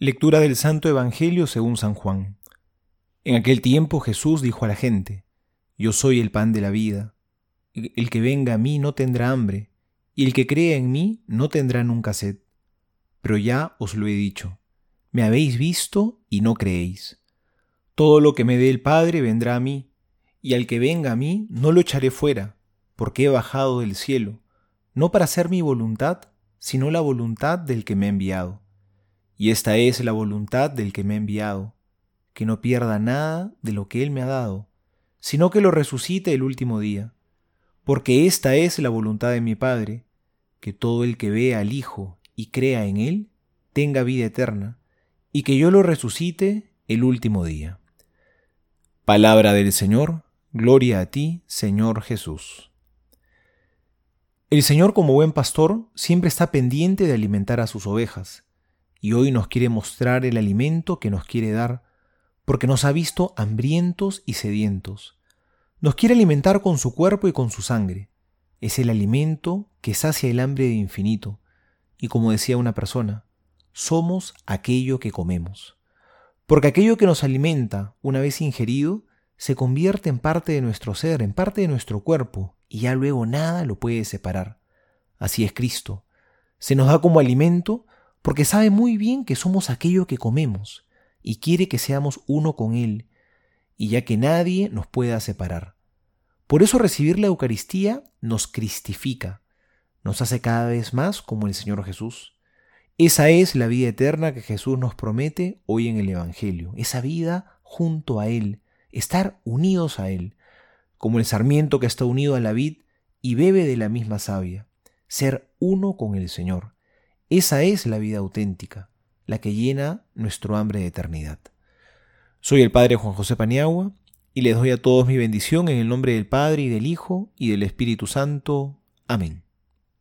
Lectura del Santo Evangelio según San Juan. En aquel tiempo Jesús dijo a la gente, Yo soy el pan de la vida. El que venga a mí no tendrá hambre, y el que crea en mí no tendrá nunca sed. Pero ya os lo he dicho, me habéis visto y no creéis. Todo lo que me dé el Padre vendrá a mí, y al que venga a mí no lo echaré fuera, porque he bajado del cielo, no para hacer mi voluntad, sino la voluntad del que me ha enviado. Y esta es la voluntad del que me ha enviado, que no pierda nada de lo que Él me ha dado, sino que lo resucite el último día. Porque esta es la voluntad de mi Padre, que todo el que vea al Hijo y crea en Él, tenga vida eterna, y que yo lo resucite el último día. Palabra del Señor, gloria a ti, Señor Jesús. El Señor como buen pastor siempre está pendiente de alimentar a sus ovejas, y hoy nos quiere mostrar el alimento que nos quiere dar, porque nos ha visto hambrientos y sedientos. Nos quiere alimentar con su cuerpo y con su sangre. Es el alimento que sacia el hambre de infinito, y como decía una persona, somos aquello que comemos. Porque aquello que nos alimenta, una vez ingerido, se convierte en parte de nuestro ser, en parte de nuestro cuerpo, y ya luego nada lo puede separar. Así es Cristo. Se nos da como alimento porque sabe muy bien que somos aquello que comemos y quiere que seamos uno con Él, y ya que nadie nos pueda separar. Por eso recibir la Eucaristía nos cristifica, nos hace cada vez más como el Señor Jesús. Esa es la vida eterna que Jesús nos promete hoy en el Evangelio, esa vida junto a Él, estar unidos a Él, como el sarmiento que está unido a la vid y bebe de la misma savia, ser uno con el Señor. Esa es la vida auténtica, la que llena nuestro hambre de eternidad. Soy el Padre Juan José Paniagua y les doy a todos mi bendición en el nombre del Padre y del Hijo y del Espíritu Santo. Amén.